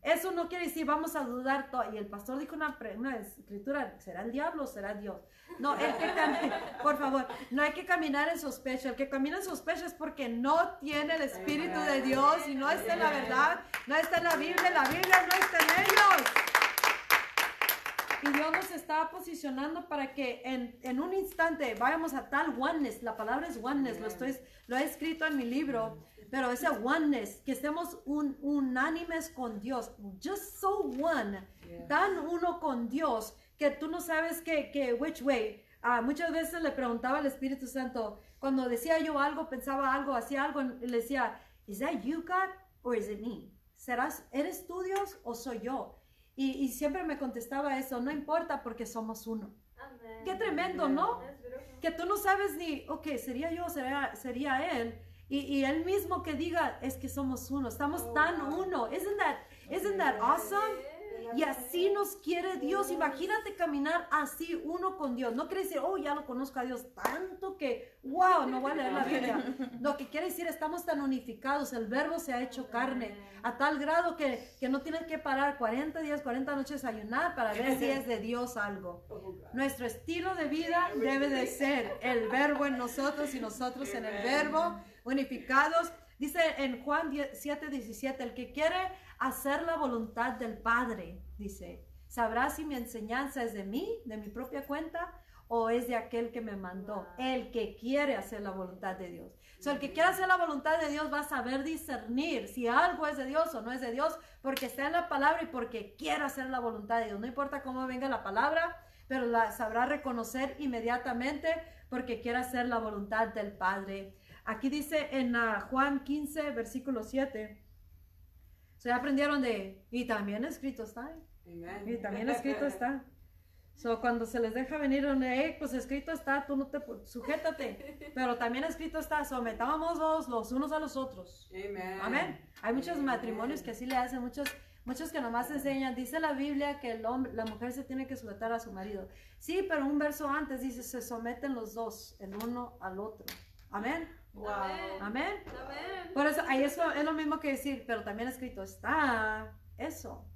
Eso no quiere decir vamos a dudar todo. Y el pastor dijo una, una escritura, ¿será el diablo o será Dios? No, el que por favor, no hay que caminar en sospecha. El que camina en sospecha es porque no tiene el Espíritu de Dios y no está en la verdad, no está en la Biblia, la Biblia no está en ellos. Y Dios nos está posicionando para que en, en, un instante vayamos a tal oneness. La palabra es oneness, lo, estoy, lo he escrito en mi libro. Pero ese oneness, que estemos un, unánimes con Dios. Just so one. Tan uno con Dios que tú no sabes que, que which way. Uh, muchas veces le preguntaba al Espíritu Santo, cuando decía yo algo, pensaba algo, hacía algo, le decía, ¿Is that you, God, or is it me? ¿Serás, ¿Eres tú Dios o soy yo? Y, siempre me contestaba eso, no importa porque somos uno. Qué tremendo, ¿no? Que tú no sabes ni, ok, sería yo, sería, sería él. Y, y, él mismo que diga, es que somos uno, estamos oh, tan uno. Isn't that, isn't that awesome? Y así nos quiere Dios. Imagínate caminar así uno con Dios. No quiere decir, oh, ya lo conozco a Dios tanto que, wow, no voy a leer la Biblia. Lo que quiere decir, estamos tan unificados. El verbo se ha hecho carne a tal grado que, que no tienes que parar 40 días, 40 noches a ayunar para ver si es de Dios algo. Nuestro estilo de vida debe de ser el verbo en nosotros y nosotros en el verbo, unificados. Dice en Juan 7, 17, el que quiere hacer la voluntad del Padre, dice, sabrá si mi enseñanza es de mí, de mi propia cuenta, o es de aquel que me mandó, el que quiere hacer la voluntad de Dios. So, el que quiere hacer la voluntad de Dios va a saber discernir si algo es de Dios o no es de Dios, porque está en la palabra y porque quiere hacer la voluntad de Dios. No importa cómo venga la palabra, pero la sabrá reconocer inmediatamente porque quiere hacer la voluntad del Padre. Aquí dice en ah, Juan 15, versículo 7. Se aprendieron de, y también escrito está. Y también escrito está. So, cuando se les deja venir, hey, pues escrito está, tú no te sujétate. Pero también escrito está, sometámonos los unos a los otros. Amén. Hay muchos matrimonios que así le hacen, muchos, muchos que nomás enseñan. Dice la Biblia que el hombre, la mujer se tiene que sujetar a su marido. Sí, pero un verso antes dice, se someten los dos, el uno al otro. Amén. Amén. Por eso, ahí eso es lo mismo que decir, pero también escrito está eso.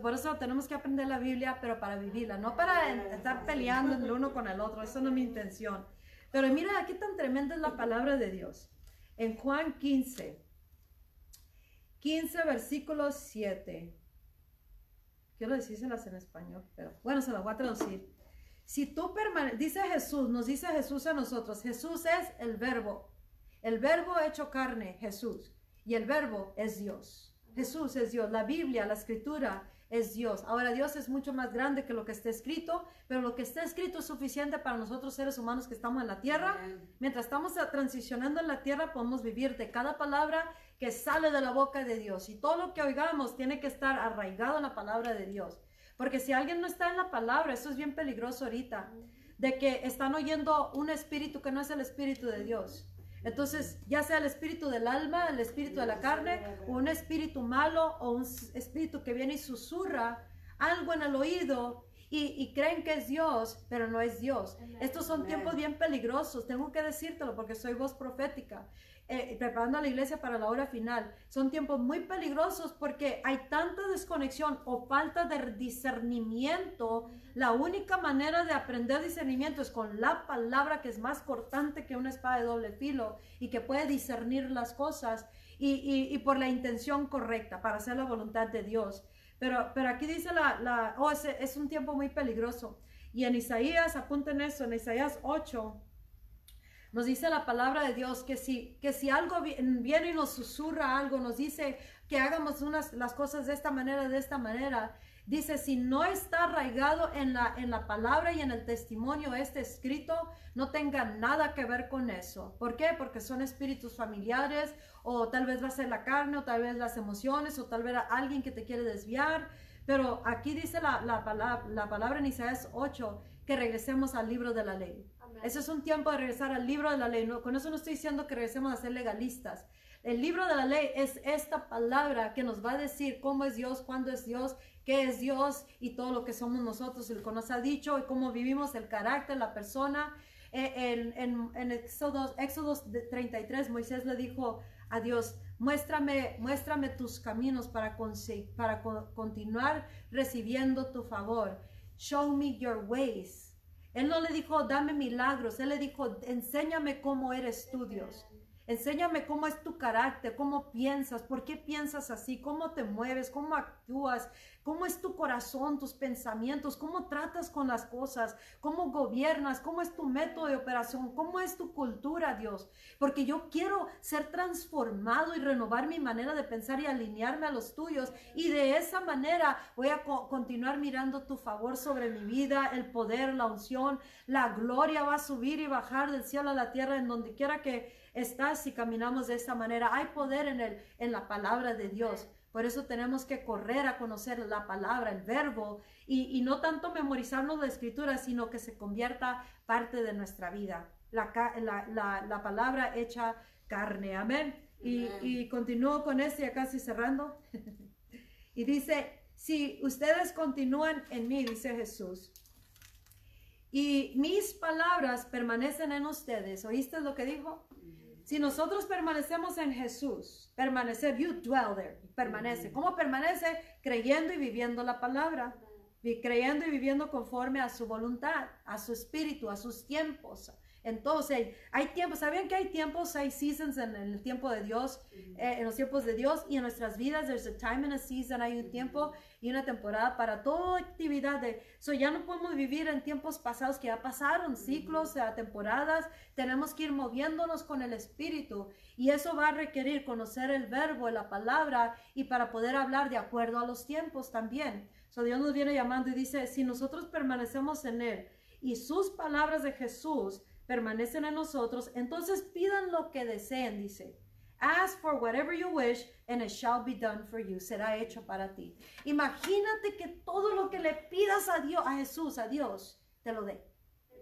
por eso tenemos que aprender la Biblia, pero para vivirla, no para estar peleando el uno con el otro. Eso no es mi intención. Pero mira qué tan tremenda es la palabra de Dios. En Juan 15, 15, versículo 7. Quiero decírselas en español, pero bueno, se las voy a traducir. Si tú permaneces, dice Jesús, nos dice Jesús a nosotros, Jesús es el verbo, el verbo hecho carne, Jesús, y el verbo es Dios. Jesús es Dios, la Biblia, la escritura es Dios. Ahora Dios es mucho más grande que lo que está escrito, pero lo que está escrito es suficiente para nosotros seres humanos que estamos en la tierra. Mientras estamos transicionando en la tierra, podemos vivir de cada palabra que sale de la boca de Dios. Y todo lo que oigamos tiene que estar arraigado en la palabra de Dios. Porque si alguien no está en la palabra, eso es bien peligroso ahorita, de que están oyendo un espíritu que no es el espíritu de Dios. Entonces, ya sea el espíritu del alma, el espíritu de la carne, o un espíritu malo, o un espíritu que viene y susurra algo en el oído y, creen que es Dios, pero no es Dios. Estos son tiempos bien peligrosos, tengo que decírtelo porque soy voz profética. Eh, preparando a la iglesia para la hora final. Son tiempos muy peligrosos porque hay tanta desconexión o falta de discernimiento. La única manera de aprender discernimiento es con la palabra que es más cortante que una espada de doble filo y que puede discernir las cosas y, por la intención correcta para hacer la voluntad de Dios. Pero, pero aquí dice la, la oh, es, es un tiempo muy peligroso. Y en Isaías, apunten eso, en Isaías 8, nos dice la palabra de Dios que si, que si algo viene y nos susurra algo, nos dice que hagamos unas, las cosas de esta manera, de esta manera. Dice, si no está arraigado en la, en la palabra y en el testimonio este escrito, no tenga nada que ver con eso. ¿Por qué? Porque son espíritus familiares o tal vez va a ser la carne o tal vez las emociones o tal vez alguien que te quiere desviar. Pero aquí dice la, la, la palabra en Isaías 8 que regresemos al libro de la ley. Eso es un tiempo de regresar al libro de la ley. con eso no estoy diciendo que regresemos a ser legalistas. El libro de la ley es esta palabra que nos va a decir cómo es Dios, cuándo es Dios, qué es Dios y todo lo que somos nosotros, el que nos ha dicho y cómo vivimos el carácter, la persona. Eh, en, en, Éxodo, 33, Moisés le dijo a Dios, muéstrame, muéstrame tus caminos para, para continuar recibiendo tu favor. Show me your ways. Él no le dijo, dame milagros, él le dijo, enséñame cómo eres tú, Dios. Enséñame cómo es tu carácter, cómo piensas, por qué piensas así, cómo te mueves, cómo actúas, cómo es tu corazón, tus pensamientos, cómo tratas con las cosas, cómo gobiernas, cómo es tu método de operación, cómo es tu cultura, Dios. Porque yo quiero ser transformado y renovar mi manera de pensar y alinearme a los tuyos. Y de esa manera voy a continuar mirando tu favor sobre mi vida, el poder, la unción, la gloria va a subir y bajar del cielo a la tierra en donde quiera que está si caminamos de esta manera. Hay poder en, el, en la palabra de Dios. Por eso tenemos que correr a conocer la palabra, el verbo, y, no tanto memorizarnos la escritura, sino que se convierta parte de nuestra vida. La, la, palabra hecha carne. Amén. Y, y continúo con esto, ya casi cerrando. y dice, si ustedes continúan en mí, dice Jesús, y mis palabras permanecen en ustedes. ¿Oíste lo que dijo? Si nosotros permanecemos en Jesús, permanecer, you dwell there, permanece. ¿Cómo permanece? Creyendo y viviendo la palabra, creyendo y viviendo conforme a su voluntad, a su espíritu, a sus tiempos, entonces, hay tiempos, ¿sabían que hay tiempos, hay seasons en, el tiempo de Dios, eh, en los tiempos de Dios y en nuestras vidas? There's a time and a season, hay un tiempo y una temporada para toda actividad. De, so ya no podemos vivir en tiempos pasados que ya pasaron, ciclos, temporadas. Tenemos que ir moviéndonos con el Espíritu y eso va a requerir conocer el verbo, la palabra y para poder hablar de acuerdo a los tiempos también. So Dios nos viene llamando y dice, si nosotros permanecemos en Él y sus palabras de Jesús, permanecen en nosotros, entonces pidan lo que deseen, dice. Ask for whatever you wish and it shall be done for you. Será hecho para ti. Imagínate que todo lo que le pidas a Dios, a Jesús, a Dios, te lo dé.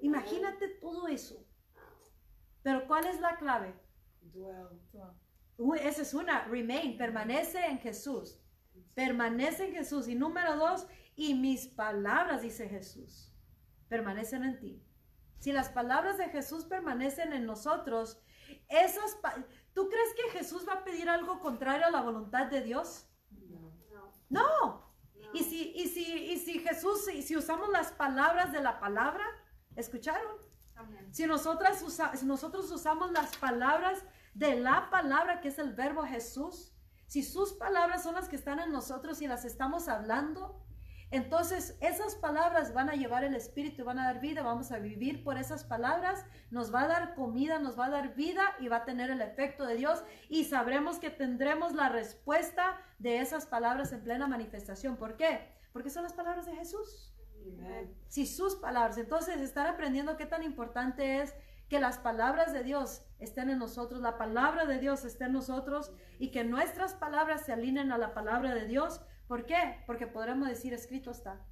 Imagínate todo eso. Pero ¿cuál es la clave? esa es una, remain, permanece en Jesús. Permanece en Jesús. Y número dos, y mis palabras, dice Jesús, permanecen en ti. Si las palabras de Jesús permanecen en nosotros, esas ¿tú crees que Jesús va a pedir algo contrario a la voluntad de Dios? No. No. Y si, y si, y si Jesús, si usamos las palabras de la palabra, ¿escucharon? Si, nosotras si nosotros usamos las palabras de la palabra, que es el verbo Jesús, Si sus palabras son las que están en nosotros y las estamos hablando, entonces esas palabras van a llevar el espíritu, van a dar vida, vamos a vivir por esas palabras, nos va a dar comida, nos va a dar vida y va a tener el efecto de Dios y sabremos que tendremos la respuesta de esas palabras en plena manifestación. ¿Por qué? Porque son las palabras de Jesús. Si sus palabras, entonces estar aprendiendo qué tan importante es que las palabras de Dios estén en nosotros, la palabra de Dios esté en nosotros y que nuestras palabras se alineen a la palabra de Dios. ¿Por qué? Porque podremos decir, escrito está.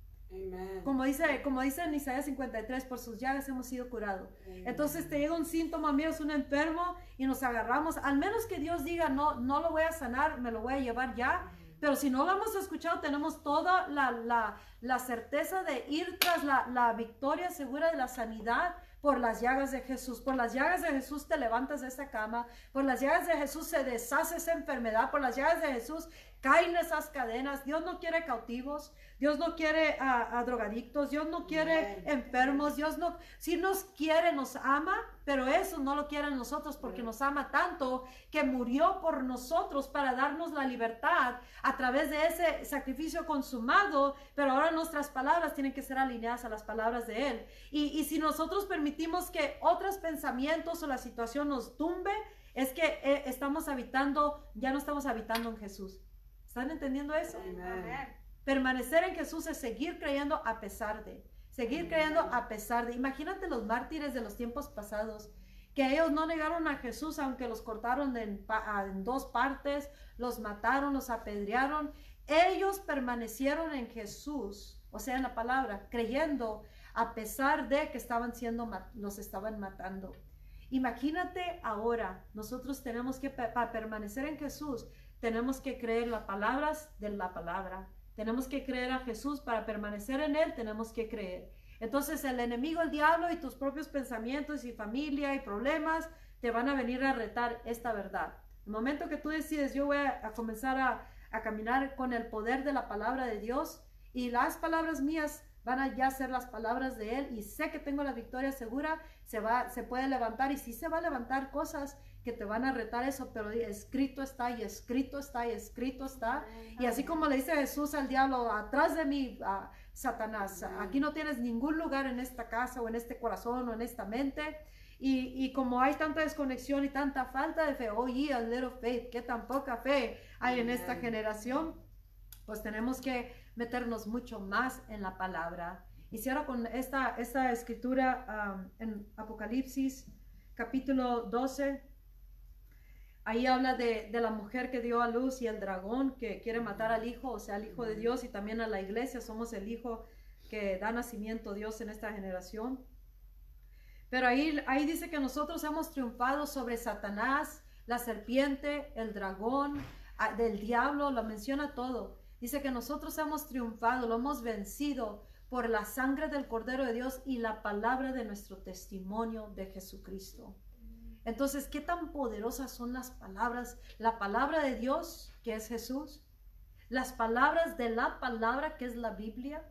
Como dice, como dice en Isaías 53, por sus llagas hemos sido curados. Entonces te llega un síntoma mío, es un enfermo y nos agarramos. Al menos que Dios diga, no, no lo voy a sanar, me lo voy a llevar ya. Pero si no lo hemos escuchado, tenemos toda la, la, la certeza de ir tras la, la victoria segura de la sanidad por las llagas de Jesús. Por las llagas de Jesús te levantas de esa cama. Por las llagas de Jesús se deshace esa enfermedad. Por las llagas de Jesús caen esas cadenas. Dios no quiere cautivos. Dios no quiere a, drogadictos, Dios no quiere enfermos, Dios no, si nos quiere, nos ama, pero eso no lo quiere nosotros porque nos ama tanto que murió por nosotros para darnos la libertad a través de ese sacrificio consumado, pero ahora nuestras palabras tienen que ser alineadas a las palabras de Él. Y, y si nosotros permitimos que otros pensamientos o la situación nos tumbe, es que eh, estamos habitando, ya no estamos habitando en Jesús. ¿Están entendiendo eso? Permanecer en Jesús es seguir creyendo a pesar de, seguir creyendo a pesar de. Imagínate los mártires de los tiempos pasados, que ellos no negaron a Jesús aunque los cortaron en, en dos partes, los mataron, los apedrearon. Ellos permanecieron en Jesús, o sea, en la palabra, creyendo a pesar de que estaban siendo, los estaban matando. Imagínate ahora, nosotros tenemos que, para permanecer en Jesús, tenemos que creer las palabras de la palabra. Tenemos que creer a Jesús para permanecer en Él, tenemos que creer. Entonces el enemigo, el diablo y tus propios pensamientos y familia y problemas te van a venir a retar esta verdad. El momento que tú decides, yo voy a, comenzar a, a, caminar con el poder de la palabra de Dios y las palabras mías van a ya ser las palabras de Él y sé que tengo la victoria segura, se, va, se puede levantar y sí se va a levantar cosas que te van a retar eso, pero escrito está y escrito está y escrito está. Y así como le dice Jesús al diablo, atrás de mí, a Satanás, aquí no tienes ningún lugar en esta casa o en este corazón o en esta mente. Y, y, como hay tanta desconexión y tanta falta de fe, oye, a little faith, que tan poca fe hay en esta generación, pues tenemos que meternos mucho más en la palabra. Y cierro con esta, esta escritura um, en Apocalipsis capítulo 12, Ahí habla de, la mujer que dio a luz y el dragón que quiere matar al hijo, o sea, al hijo de Dios y también a la iglesia. Somos el hijo que da nacimiento a Dios en esta generación. Pero ahí, ahí dice que nosotros hemos triunfado sobre Satanás, la serpiente, el dragón, del diablo, lo menciona todo. Dice que nosotros hemos triunfado, lo hemos vencido por la sangre del Cordero de Dios y la palabra de nuestro testimonio de Jesucristo. Entonces, ¿qué tan poderosas son las palabras? La palabra de Dios, que es Jesús, las palabras de la palabra, que es la Biblia,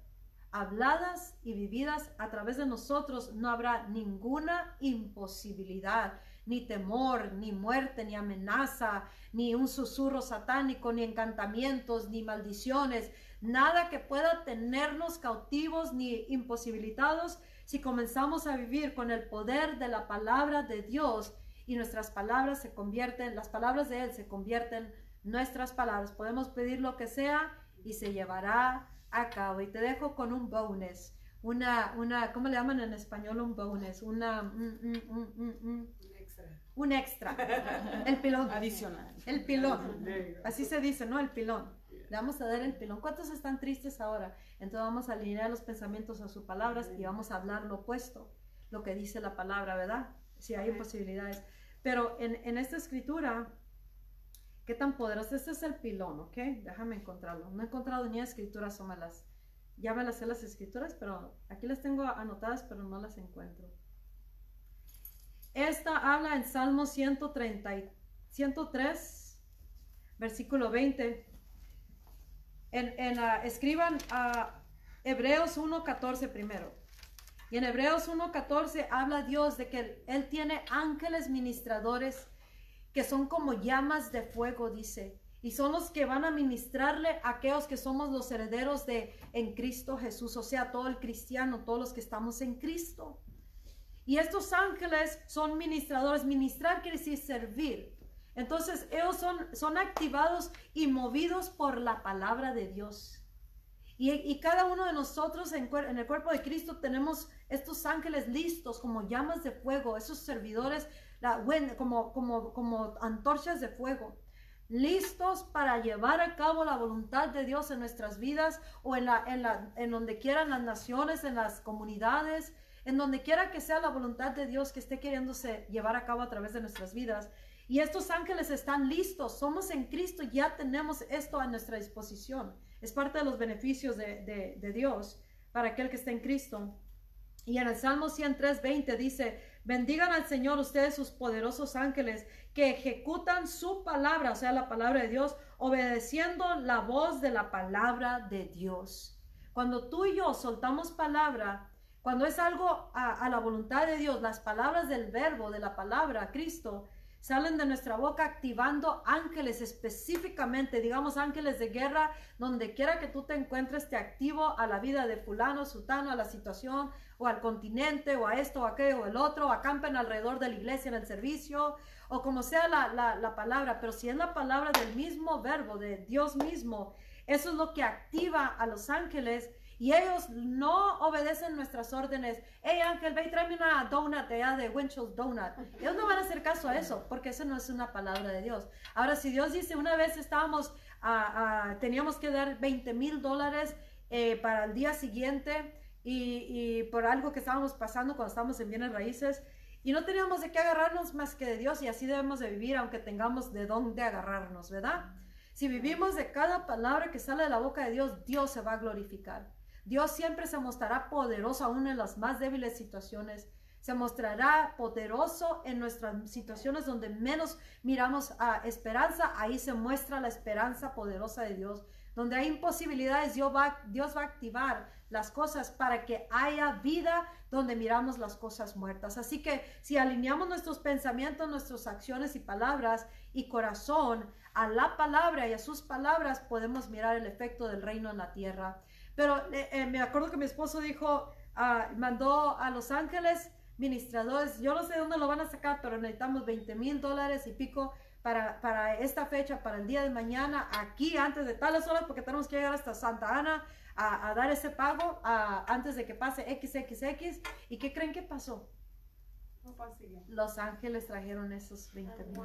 habladas y vividas a través de nosotros, no habrá ninguna imposibilidad, ni temor, ni muerte, ni amenaza, ni un susurro satánico, ni encantamientos, ni maldiciones, nada que pueda tenernos cautivos ni imposibilitados si comenzamos a vivir con el poder de la palabra de Dios y nuestras palabras se convierten, las palabras de Él se convierten nuestras palabras. Podemos pedir lo que sea y se llevará a cabo. Y te dejo con un bonus, una, una, ¿cómo le llaman en español un bonus? Una, un extra. Un extra. El pilón. Adicional. El pilón. Así se dice, ¿no? El pilón. Le vamos a dar el pilón. ¿Cuántos están tristes ahora? Entonces vamos a alinear los pensamientos a sus palabras y vamos a hablar lo opuesto, lo que dice la palabra, ¿verdad? Si hay posibilidades. Pero en, esta escritura, ¿qué tan poderoso? Este es el pilón, ¿ok? Déjame encontrarlo. No he encontrado ni escrituras o me las... Ya me las sé las escrituras, pero aquí las tengo anotadas, pero no las encuentro. Esta habla en Salmo 130, 103, versículo 20. En, escriban a Hebreos 1.14 primero. Y en Hebreos 1.14 habla Dios de que Él tiene ángeles ministradores que son como llamas de fuego, dice. y son los que van a ministrarle a aquellos que somos los herederos de en Cristo Jesús, o sea, todo el cristiano, todos los que estamos en Cristo. Y estos ángeles son ministradores. Ministrar quiere decir servir. Entonces ellos son, son activados y movidos por la palabra de Dios. Y, cada uno de nosotros en, en, el cuerpo de Cristo tenemos estos ángeles listos como llamas de fuego, esos servidores como, como, como antorchas de fuego listos para llevar a cabo la voluntad de Dios en nuestras vidas o en, la, en, la, en donde quieran las naciones, en las comunidades, en donde quiera que sea la voluntad de Dios que esté queriéndose llevar a cabo a través de nuestras vidas. Y estos ángeles están listos, somos en Cristo, ya tenemos esto a nuestra disposición. Es parte de los beneficios de, de, Dios para aquel que está en Cristo. Y en el Salmo 103, 20 dice, bendigan al Señor ustedes sus poderosos ángeles que ejecutan su palabra, o sea, la palabra de Dios, obedeciendo la voz de la palabra de Dios. Cuando tú y yo soltamos palabra, cuando es algo a, la voluntad de Dios, las palabras del verbo, de la palabra, Cristo, salen de nuestra boca activando ángeles específicamente, digamos ángeles de guerra, donde quiera que tú te encuentres, te activo a la vida de fulano, sutano, a la situación, o al continente, o a esto, o aquello, o el otro, acampen alrededor de la iglesia en el servicio, o como sea la, la, palabra, pero si es la palabra del mismo verbo, de Dios mismo, eso es lo que activa a los ángeles y ellos no obedecen nuestras órdenes. Hey Ángel, ve y tráeme una donut allá de Winchell's Donut. Ellos no van a hacer caso a eso, porque eso no es una palabra de Dios. Ahora, si Dios dice, una vez estábamos, teníamos que dar 20 mil dólares eh, para el día siguiente y, y, por algo que estábamos pasando cuando estábamos en bienes raíces, y no teníamos de qué agarrarnos más que de Dios y así debemos de vivir aunque tengamos de dónde agarrarnos, ¿verdad? Si vivimos de cada palabra que sale de la boca de Dios, Dios se va a glorificar. Dios siempre se mostrará poderoso aún en las más débiles situaciones. Se mostrará poderoso en nuestras situaciones donde menos miramos a esperanza. Ahí se muestra la esperanza poderosa de Dios. Donde hay imposibilidades, Dios va, Dios va a activar las cosas para que haya vida donde miramos las cosas muertas. Así que si alineamos nuestros pensamientos, nuestras acciones y palabras y corazón a la palabra y a sus palabras, podemos mirar el efecto del reino en la tierra. Pero eh, eh, me acuerdo que mi esposo dijo, ah, mandó a Los Ángeles ministradores, yo no sé dónde lo van a sacar, pero necesitamos 20 mil dólares y pico para, para, esta fecha, para el día de mañana, aquí antes de tales horas, porque tenemos que llegar hasta Santa Ana a, dar ese pago antes de que pase XXX. ¿Y qué creen que pasó? Los ángeles trajeron esos 20 mil.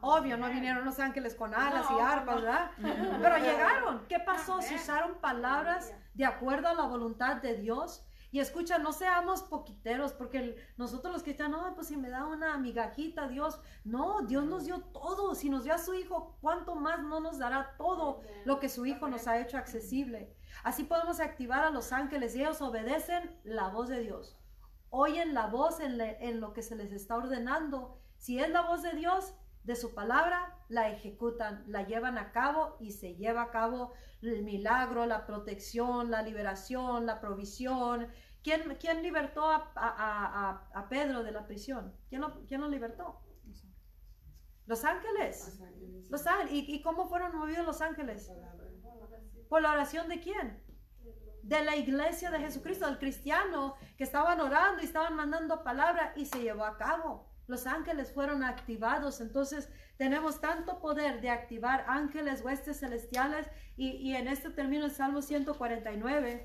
Obvio, no vinieron los ángeles con alas y arpas, ¿verdad? Pero llegaron. ¿Qué pasó? Se usaron palabras de acuerdo a la voluntad de Dios. Y escucha, no seamos poquiteros, porque nosotros los cristianos, no, pues si me da una migajita, Dios, no, Dios nos dio todo. Si nos dio a su Hijo, ¿cuánto más no nos dará todo lo que su Hijo nos ha hecho accesible? Así podemos activar a los ángeles y ellos obedecen la voz de Dios. Oyen la voz en, lo que se les está ordenando. Si es la voz de Dios, de su palabra, la ejecutan, la llevan a cabo y se lleva a cabo el milagro, la protección, la liberación, la provisión. ¿Quién, quién libertó a, Pedro de la prisión? ¿Quién lo, quién lo libertó? Los ángeles. Los ángeles. ¿Y, ¿Y, cómo fueron movidos los ángeles? ¿Por la oración de quién? De la iglesia de Jesucristo, del cristiano que estaban orando y estaban mandando palabra y se llevó a cabo. Los ángeles fueron activados. Entonces tenemos tanto poder de activar ángeles, huestes celestiales. Y, en este término, el Salmo 149,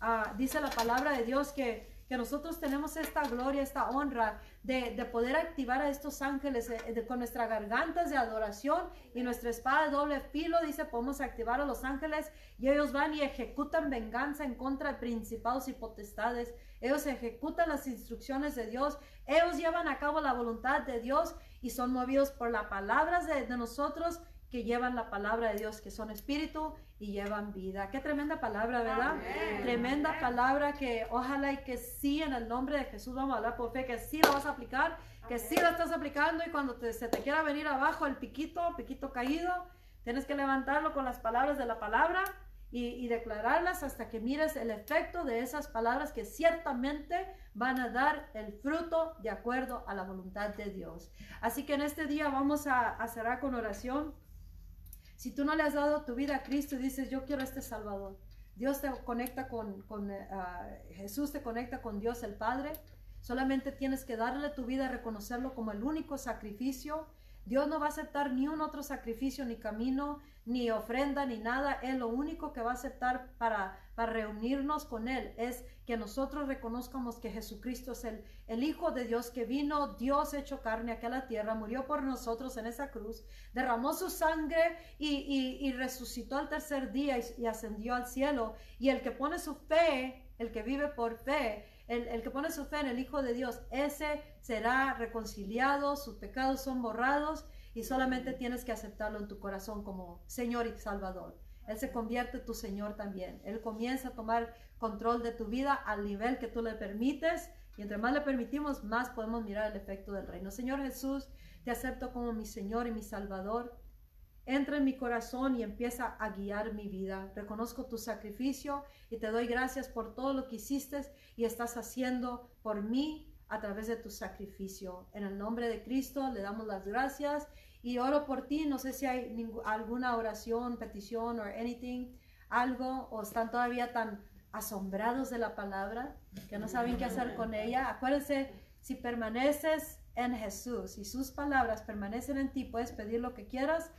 ah, dice la palabra de Dios que que nosotros tenemos esta gloria, esta honra de, poder activar a estos ángeles eh, con nuestras gargantas de adoración y nuestra espada de doble filo, dice, podemos activar a los ángeles y ellos van y ejecutan venganza en contra de principados y potestades. Ellos ejecutan las instrucciones de Dios, ellos llevan a cabo la voluntad de Dios y son movidos por las palabras de, de nosotros que llevan la palabra de Dios, que son espíritu y llevan vida. Qué tremenda palabra, ¿verdad? Tremenda palabra que ojalá y que sí en el nombre de Jesús vamos a hablar por fe, que sí la vas a aplicar, que sí la estás aplicando y cuando se te quiera venir abajo el piquito, piquito caído, tienes que levantarlo con las palabras de la palabra y, y declararlas hasta que mires el efecto de esas palabras que ciertamente van a dar el fruto de acuerdo a la voluntad de Dios. Así que en este día vamos a, a cerrar con oración. Si tú no le has dado tu vida a Cristo y dices, yo quiero este Salvador, Dios te conecta con, con eh, Jesús, te conecta con Dios el Padre. Solamente tienes que darle tu vida, reconocerlo como el único sacrificio Dios no va a aceptar ni un otro sacrificio, ni camino, ni ofrenda, ni nada. Él lo único que va a aceptar para, para reunirnos con Él es que nosotros reconozcamos que Jesucristo es el, el Hijo de Dios que vino, Dios hecho carne aquí a la tierra, murió por nosotros en esa cruz, derramó su sangre y, y, resucitó al tercer día y, y ascendió al cielo. Y el que pone su fe, el que vive por fe, el, que pone su fe en el Hijo de Dios, ese será reconciliado, sus pecados son borrados y solamente tienes que aceptarlo en tu corazón como Señor y Salvador. Él se convierte tu Señor también. Él comienza a tomar control de tu vida al nivel que tú le permites y entre más le permitimos, más podemos mirar el efecto del reino. Señor Jesús, te acepto como mi Señor y mi Salvador entra en mi corazón y empieza a guiar mi vida. Reconozco tu sacrificio y te doy gracias por todo lo que hiciste y estás haciendo por mí a través de tu sacrificio. En el nombre de Cristo le damos las gracias y oro por ti. No sé si hay alguna oración, petición o anything, algo, o están todavía tan asombrados de la palabra que no saben qué hacer con ella. Acuérdense, si permaneces en Jesús y sus palabras permanecen en ti, puedes pedir lo que quieras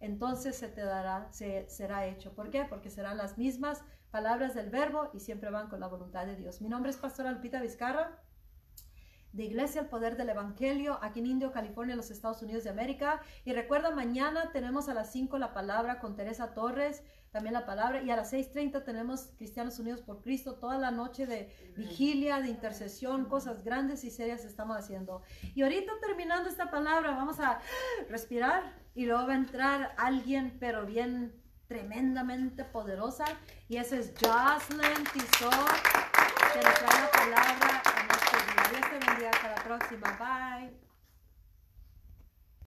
entonces se te dará, se, será hecho. ¿Por qué? Porque serán las mismas palabras del verbo y siempre van con la voluntad de Dios. Mi nombre es Pastora Lupita Vizcarra de Iglesia El Poder del Evangelio, aquí en Indio, California, en los Estados Unidos de América. Y recuerda, mañana tenemos a las 5 la palabra con Teresa Torres, también la palabra, y a las 6.30 tenemos Cristianos Unidos por Cristo, toda la noche de vigilia, de intercesión, cosas grandes y serias estamos haciendo. Y ahorita terminando esta palabra, vamos a respirar y luego va a entrar alguien, pero bien tremendamente poderosa, y ese es Jocelyn Tizot, que nos trae la palabra. Dios te bendiga. Hasta la próxima. Bye.